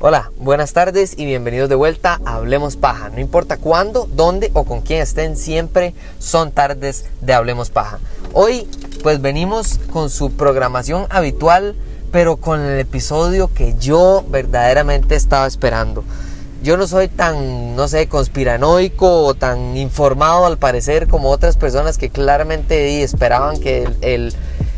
Hola, buenas tardes y bienvenidos de vuelta a Hablemos Paja. No importa cuándo, dónde o con quién estén, siempre son tardes de Hablemos Paja. Hoy pues venimos con su programación habitual, pero con el episodio que yo verdaderamente estaba esperando. Yo no soy tan, no sé, conspiranoico o tan informado al parecer como otras personas que claramente esperaban que el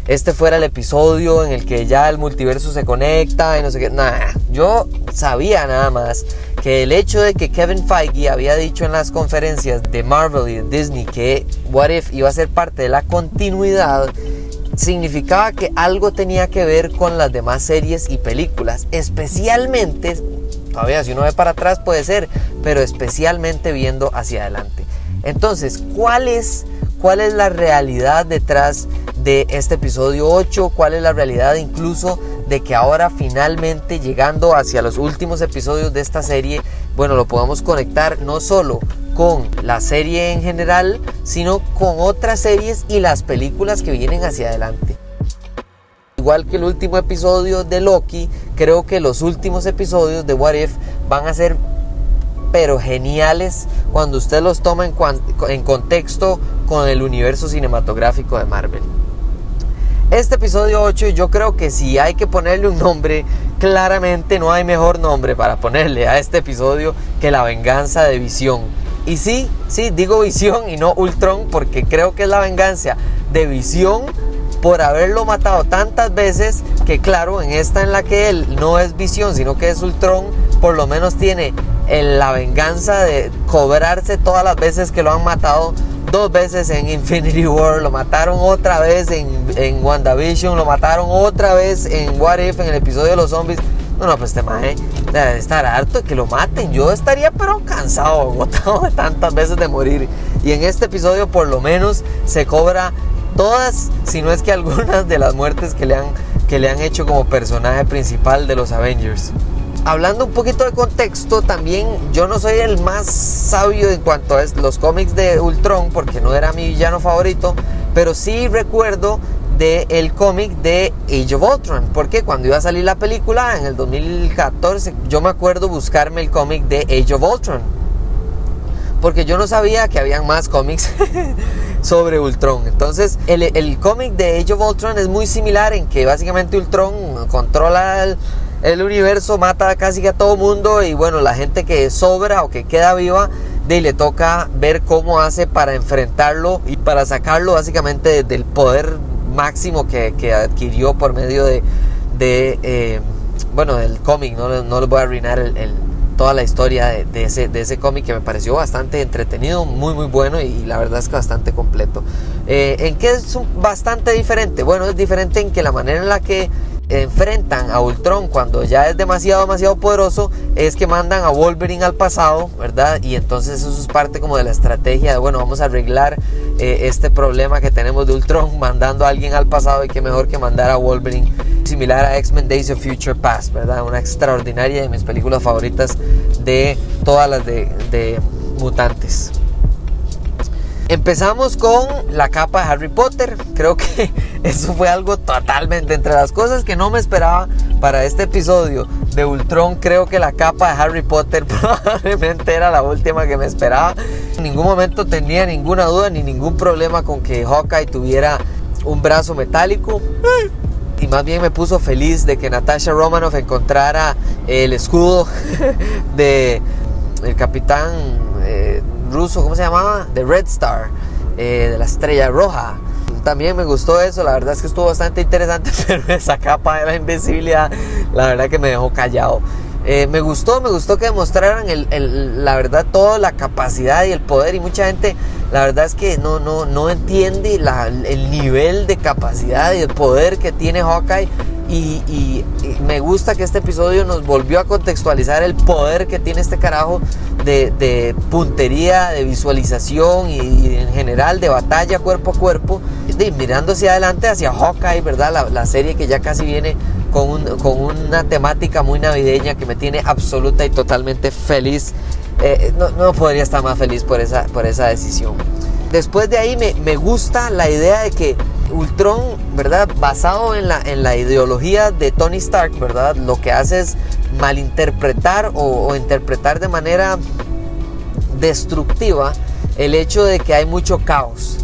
este fuera el episodio en el que ya el multiverso se conecta y no sé qué. Nada, yo sabía nada más que el hecho de que Kevin Feige había dicho en las conferencias de Marvel y de Disney que What If iba a ser parte de la continuidad significaba que algo tenía que ver con las demás series y películas, especialmente, todavía si uno ve para atrás puede ser, pero especialmente viendo hacia adelante. Entonces, ¿cuál es, cuál es la realidad detrás de este episodio 8, cuál es la realidad incluso de que ahora finalmente llegando hacia los últimos episodios de esta serie, bueno, lo podamos conectar no solo con la serie en general, sino con otras series y las películas que vienen hacia adelante. Igual que el último episodio de Loki, creo que los últimos episodios de What If van a ser pero geniales cuando usted los toma en, en contexto con el universo cinematográfico de Marvel. Este episodio 8 yo creo que si hay que ponerle un nombre, claramente no hay mejor nombre para ponerle a este episodio que la venganza de Visión. Y sí, sí, digo Visión y no Ultron porque creo que es la venganza de Visión por haberlo matado tantas veces que claro, en esta en la que él no es Visión, sino que es Ultron, por lo menos tiene la venganza de cobrarse todas las veces que lo han matado dos veces en Infinity War, lo mataron otra vez en, en WandaVision, lo mataron otra vez en What If, en el episodio de los zombies. No, no, pues este maje debe estar harto de que lo maten. Yo estaría pero cansado, agotado de tantas veces de morir. Y en este episodio por lo menos se cobra todas, si no es que algunas de las muertes que le han, que le han hecho como personaje principal de los Avengers. Hablando un poquito de contexto, también yo no soy el más sabio en cuanto a los cómics de Ultron, porque no era mi villano favorito, pero sí recuerdo del el cómic de Age of Ultron, porque cuando iba a salir la película en el 2014, yo me acuerdo buscarme el cómic de Age of Ultron, porque yo no sabía que habían más cómics sobre Ultron. Entonces, el, el cómic de Age of Ultron es muy similar en que básicamente Ultron controla el universo mata casi a todo mundo y bueno, la gente que sobra o que queda viva, de le toca ver cómo hace para enfrentarlo y para sacarlo básicamente del poder máximo que, adquirió por medio de, eh, bueno, del cómic, no, no les voy a arruinar el, toda la historia de, ese, de ese cómic que me pareció bastante entretenido, muy muy bueno y, la verdad es que bastante completo. Eh, ¿En qué es bastante diferente? Bueno, es diferente en que la manera en la que enfrentan a Ultron cuando ya es demasiado, demasiado poderoso, es que mandan a Wolverine al pasado, ¿verdad? Y entonces eso es parte como de la estrategia de, bueno, vamos a arreglar eh, este problema que tenemos de Ultron mandando a alguien al pasado y que mejor que mandar a Wolverine, similar a X-Men Days of Future Past, ¿verdad? Una extraordinaria de mis películas favoritas de todas las de, de mutantes. Empezamos con la capa de Harry Potter. Creo que eso fue algo totalmente entre las cosas que no me esperaba para este episodio de Ultron. Creo que la capa de Harry Potter probablemente era la última que me esperaba. En ningún momento tenía ninguna duda ni ningún problema con que Hawkeye tuviera un brazo metálico. Y más bien me puso feliz de que Natasha Romanoff encontrara el escudo de el capitán eh, ruso, ¿cómo se llamaba? The Red Star, eh, de la estrella roja. También me gustó eso, la verdad es que estuvo bastante interesante, pero esa capa de la invisibilidad, la verdad que me dejó callado. Eh, me gustó, me gustó que demostraran el, la verdad toda la capacidad y el poder y mucha gente la verdad es que no, no, no entiende el nivel de capacidad y el poder que tiene Hawkeye y, me gusta que este episodio nos volvió a contextualizar el poder que tiene este carajo de, puntería, de visualización y, en general de batalla cuerpo a cuerpo, de, mirando hacia adelante hacia Hawkeye, ¿verdad? La, serie que ya casi viene con, con, una temática muy navideña que me tiene absoluta y totalmente feliz. Eh, no, no, podría estar más feliz por esa, por esa decisión. Después de ahí me, me gusta la idea de que Ultron, ¿verdad? Basado en la, en la ideología de Tony Stark, ¿verdad? Lo que hace es malinterpretar o, o interpretar de manera destructiva el hecho de que hay mucho caos.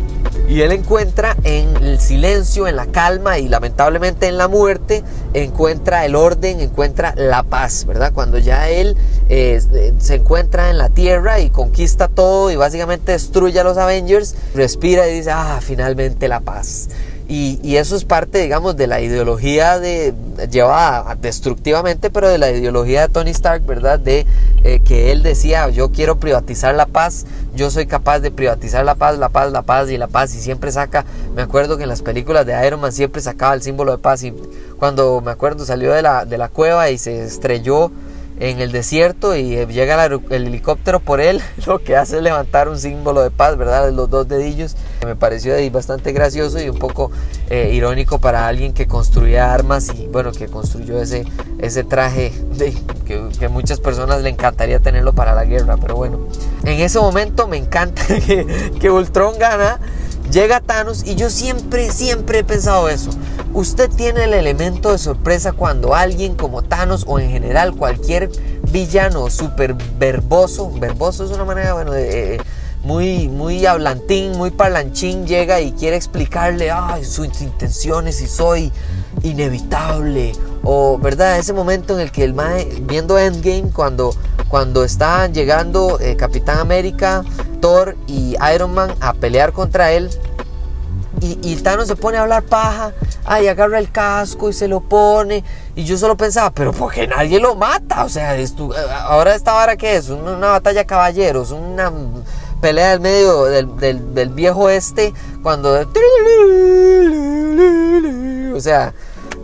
Y él encuentra en el silencio, en la calma y lamentablemente en la muerte, encuentra el orden, encuentra la paz, ¿verdad? Cuando ya él eh, se encuentra en la tierra y conquista todo y básicamente destruye a los Avengers, respira y dice, ah, finalmente la paz. Y, eso es parte, digamos, de la ideología de, llevada destructivamente, pero de la ideología de Tony Stark, ¿verdad? De eh, que él decía, yo quiero privatizar la paz, yo soy capaz de privatizar la paz, la paz, la paz y la paz. Y siempre saca, me acuerdo que en las películas de Iron Man siempre sacaba el símbolo de paz. Y cuando me acuerdo salió de la, de la cueva y se estrelló en el desierto y eh, llega el, helicóptero por él, lo que hace levantar un símbolo de paz, ¿verdad? Los dos dedillos. Me pareció bastante gracioso y un poco eh, irónico para alguien que construía armas y bueno, que construyó ese, ese traje de, que, que muchas personas le encantaría tenerlo para la guerra, pero bueno. En ese momento me encanta que, que Ultron gana Llega Thanos y yo siempre, siempre he pensado eso. Usted tiene el elemento de sorpresa cuando alguien como Thanos o en general cualquier villano súper verboso, verboso es una manera, bueno, de, eh, muy, muy hablantín, muy parlanchín, llega y quiere explicarle ay, sus intenciones y soy inevitable. O, ¿verdad? Ese momento en el que el mae, viendo Endgame, cuando, cuando están llegando eh, Capitán América, Y Iron Man a pelear contra él. Y, y, Thanos se pone a hablar paja, ay, agarra el casco y se lo pone. Y yo solo pensaba, pero ¿por qué nadie lo mata? O sea, esto, ahora esta vara que es, una, batalla caballeros, una pelea del medio del, del, viejo este, cuando... O sea,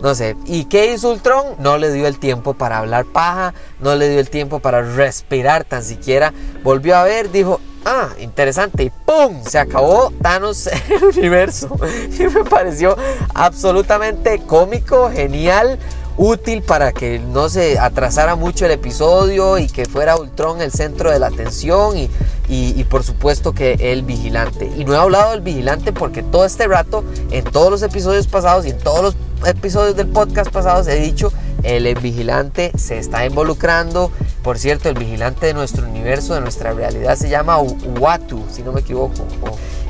no sé. ¿Y qué hizo Ultron? No le dio el tiempo para hablar paja, no le dio el tiempo para respirar tan siquiera. Volvió a ver, dijo, ah, interesante, y ¡pum! Se acabó Thanos el universo. Y me pareció absolutamente cómico, genial, útil para que no se atrasara mucho el episodio y que fuera Ultron el centro de la atención y, y, por supuesto que el vigilante. Y no he hablado del vigilante porque todo este rato, en todos los episodios pasados y en todos los episodios del podcast pasados he dicho el vigilante se está involucrando. Por cierto, el vigilante de nuestro universo, de nuestra realidad, se llama Watu, si no me equivoco.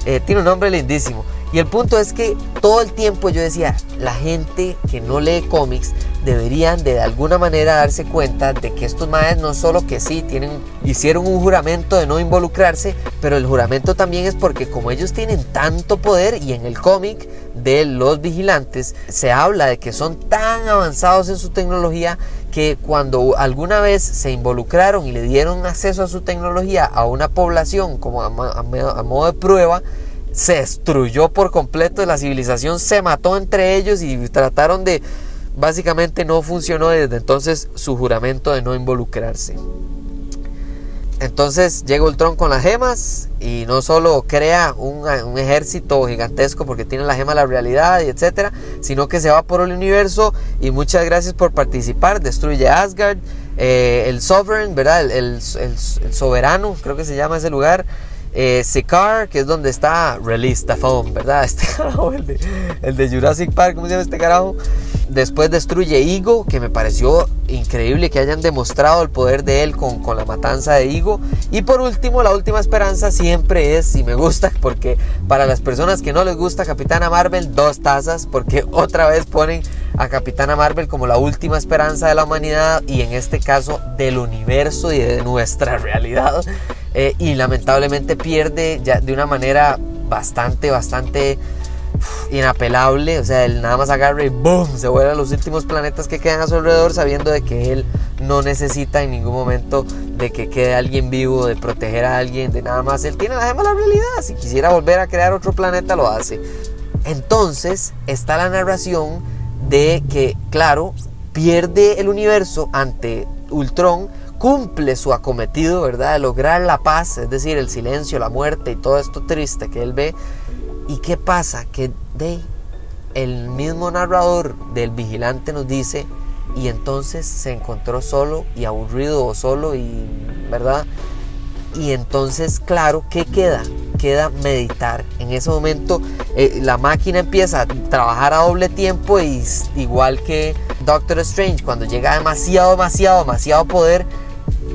Eh, tiene un nombre lindísimo. Y el punto es que todo el tiempo yo decía, la gente que no lee cómics deberían de, de alguna manera darse cuenta de que estos maes no solo que sí tienen, hicieron un juramento de no involucrarse, pero el juramento también es porque como ellos tienen tanto poder y en el cómic de los vigilantes se habla de que son tan avanzados en su tecnología que cuando alguna vez se involucraron y le dieron acceso a su tecnología a una población como a, a modo de prueba, se destruyó por completo, la civilización se mató entre ellos y trataron de, básicamente no funcionó desde entonces su juramento de no involucrarse. Entonces llega Ultron con las gemas y no solo crea un, ejército gigantesco porque tiene la gema de la realidad y etcétera, sino que se va por el universo y muchas gracias por participar. Destruye Asgard, eh, el Sovereign, ¿verdad? el, soberano, creo que se llama ese lugar. Eh, Sikaar, que es donde está Release the Foam, ¿verdad? Este carajo, el de, Jurassic Park, ¿cómo se llama este carajo? Después destruye Igo, que me pareció increíble que hayan demostrado el poder de él con, con, la matanza de Igo. Y por último, la última esperanza siempre es, y me gusta, porque para las personas que no les gusta Capitana Marvel, dos tazas, porque otra vez ponen a Capitana Marvel como la última esperanza de la humanidad y en este caso del universo y de nuestra realidad. Eh, y lamentablemente pierde ya de una manera bastante, bastante inapelable, o sea, él nada más agarra y ¡boom! se vuelve a los últimos planetas que quedan a su alrededor sabiendo de que él no necesita en ningún momento de que quede alguien vivo, de proteger a alguien, de nada más. Él tiene la gema realidad, si quisiera volver a crear otro planeta lo hace. Entonces está la narración de que, claro, pierde el universo ante Ultron, cumple su acometido, ¿verdad? De lograr la paz, es decir, el silencio, la muerte y todo esto triste que él ve ¿Y qué pasa? Que de, el mismo narrador del vigilante nos dice, y entonces se encontró solo y aburrido o solo y, ¿verdad? Y entonces, claro, ¿qué queda? queda meditar. En ese momento eh, la máquina empieza a trabajar a doble tiempo y igual que Doctor Strange, cuando llega demasiado, demasiado, demasiado poder,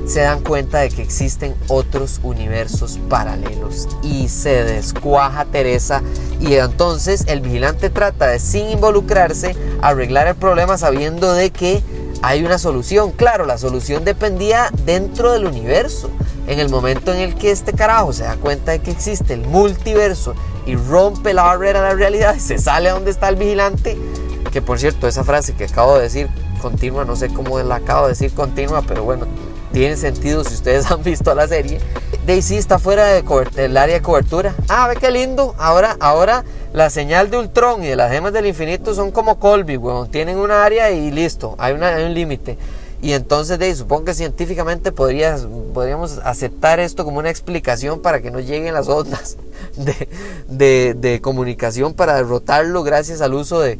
se dan cuenta de que existen otros universos paralelos y se descuaja Teresa y entonces el vigilante trata de sin involucrarse arreglar el problema sabiendo de que hay una solución. Claro, la solución dependía dentro del universo. En el momento en el que este carajo se da cuenta de que existe el multiverso y rompe la barrera de la realidad y se sale a donde está el vigilante, que por cierto, esa frase que acabo de decir continua, no sé cómo la acabo de decir continua, pero bueno, tiene sentido si ustedes han visto la serie. Daisy está fuera del área de cobertura. Ah, ve qué lindo. Ahora, ahora la señal de Ultron y de las gemas del infinito son como Colby, weón. Tienen una área y listo. Hay, una, un límite. Y entonces, de, supongo que científicamente podríamos aceptar esto como una explicación para que no lleguen las ondas de, de comunicación para derrotarlo gracias al uso de,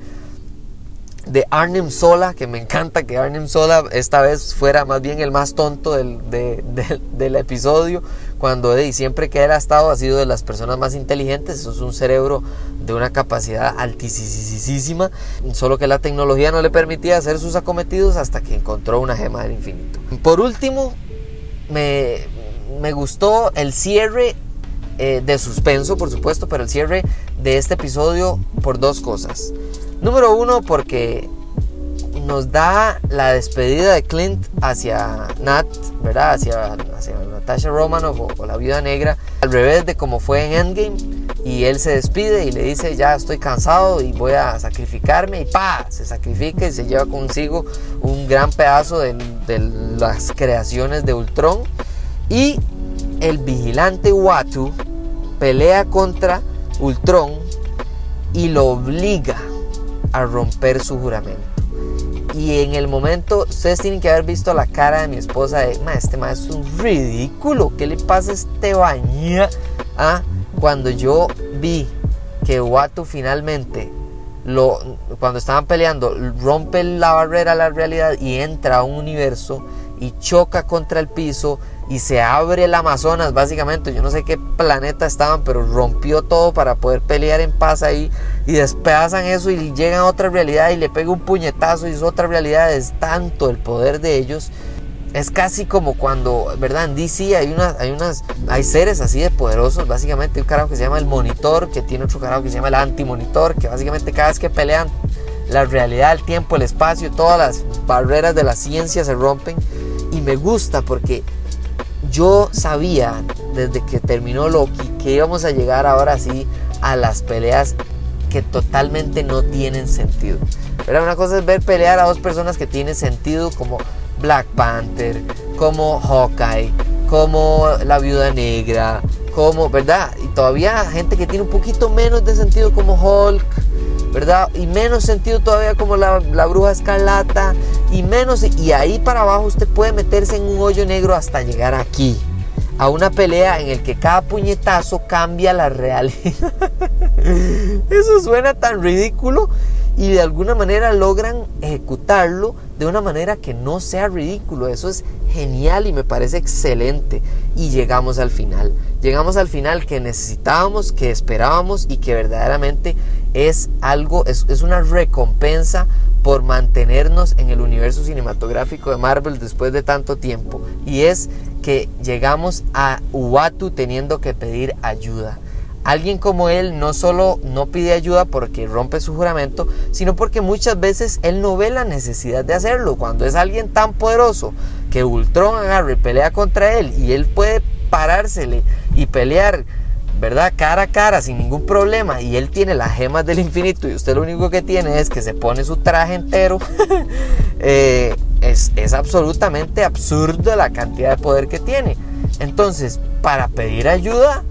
de Arnim Sola, que me encanta que Arnim Sola esta vez fuera más bien el más tonto del, del episodio, cuando Eddie siempre que él ha estado ha sido de las personas más inteligentes, eso es un cerebro de una capacidad altísima, solo que la tecnología no le permitía hacer sus acometidos hasta que encontró una gema del infinito. Por último, me, me gustó el cierre eh, de suspenso, por supuesto, pero el cierre de este episodio por dos cosas. Número uno, porque nos da la despedida de Clint hacia Nat, ¿verdad? Hacia, Natasha Romanoff o, la viuda negra, al revés de como fue en Endgame. Y él se despide y le dice, ya estoy cansado y voy a sacrificarme. Y pa, se sacrifica y se lleva consigo un gran pedazo de, de las creaciones de Ultron. Y el vigilante Watu pelea contra Ultron y lo obliga a romper su juramento. Y en el momento, ustedes tienen que haber visto la cara de mi esposa de, ma, este es un ridículo, ¿qué le pasa a este baña? Ah, cuando yo vi que Watu finalmente, lo, cuando estaban peleando, rompe la barrera a la realidad y entra a un universo y choca contra el piso y se abre el Amazonas, básicamente. Yo no sé qué planeta estaban, pero rompió todo para poder pelear en paz ahí. Y despedazan eso y llegan a otra realidad y le pega un puñetazo y es otra realidad. Es tanto el poder de ellos. Es casi como cuando, ¿verdad? En DC hay, unas, hay, unas, hay seres así de poderosos. Básicamente, un carajo que se llama el monitor, que tiene otro carajo que se llama el antimonitor, que básicamente cada vez que pelean, la realidad, el tiempo, el espacio, todas las barreras de la ciencia se rompen. Y me gusta porque yo sabía desde que terminó Loki que íbamos a llegar ahora sí a las peleas que totalmente no tienen sentido. Pero una cosa es ver pelear a dos personas que tienen sentido como Black Panther, como Hawkeye, como la Viuda Negra, como, ¿verdad? Y todavía gente que tiene un poquito menos de sentido como Hulk, ¿verdad? Y menos sentido todavía como la, la, bruja escarlata. Y menos, y ahí para abajo usted puede meterse en un hoyo negro hasta llegar aquí. A una pelea en el que cada puñetazo cambia la realidad. Eso suena tan ridículo y de alguna manera logran ejecutarlo de una manera que no sea ridículo. Eso es genial y me parece excelente. Y llegamos al final. Llegamos al final que necesitábamos, que esperábamos y que verdaderamente es algo, es, es una recompensa por mantenernos en el universo cinematográfico de Marvel después de tanto tiempo. Y es que llegamos a Uatu teniendo que pedir ayuda. Alguien como él no solo no pide ayuda porque rompe su juramento, sino porque muchas veces él no ve la necesidad de hacerlo. Cuando es alguien tan poderoso que Ultron agarra y pelea contra él y él puede parársele y pelear, ¿verdad? Cara a cara sin ningún problema y él tiene las gemas del infinito y usted lo único que tiene es que se pone su traje entero, eh, es, absolutamente absurdo la cantidad de poder que tiene. Entonces, para pedir ayuda,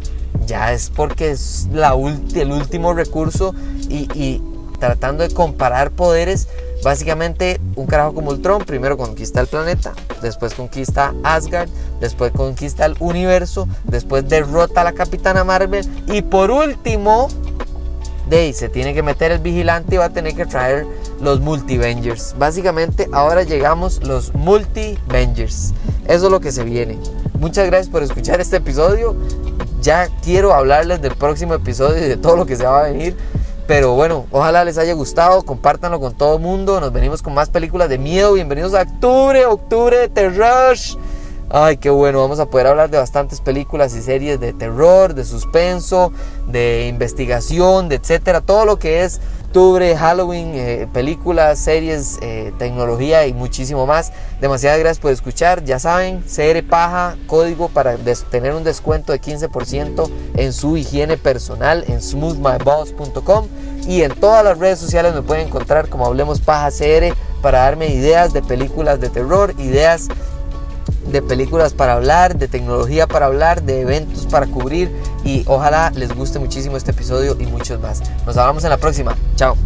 ya es porque es la el último recurso y, tratando de comparar poderes, básicamente un carajo como Ultron primero conquista el planeta, después conquista Asgard, después conquista el universo, después derrota a la Capitana Marvel y por último, de se tiene que meter el vigilante y va a tener que traer los multivengers. Básicamente ahora llegamos los multivengers. Eso es lo que se viene. Muchas gracias por escuchar este episodio ya quiero hablarles del próximo episodio y de todo lo que se va a venir. Pero bueno, ojalá les haya gustado, compártanlo con todo el mundo. Nos venimos con más películas de miedo. Bienvenidos a octubre, octubre de terror. Ay, qué bueno, vamos a poder hablar de bastantes películas y series de terror, de suspenso, de investigación, de etcétera, todo lo que es octubre, Halloween, eh, películas, series, eh, tecnología y muchísimo más. Demasiadas gracias por escuchar. Ya saben, CR Paja, código para tener un descuento de 15% en su higiene personal en smoothmyboss.com y en todas las redes sociales me pueden encontrar como Hablemos Paja CR para darme ideas de películas de terror, ideas de películas para hablar, de tecnología para hablar, de eventos para cubrir y ojalá les guste muchísimo este episodio y muchos más. Nos hablamos en la próxima. Chao.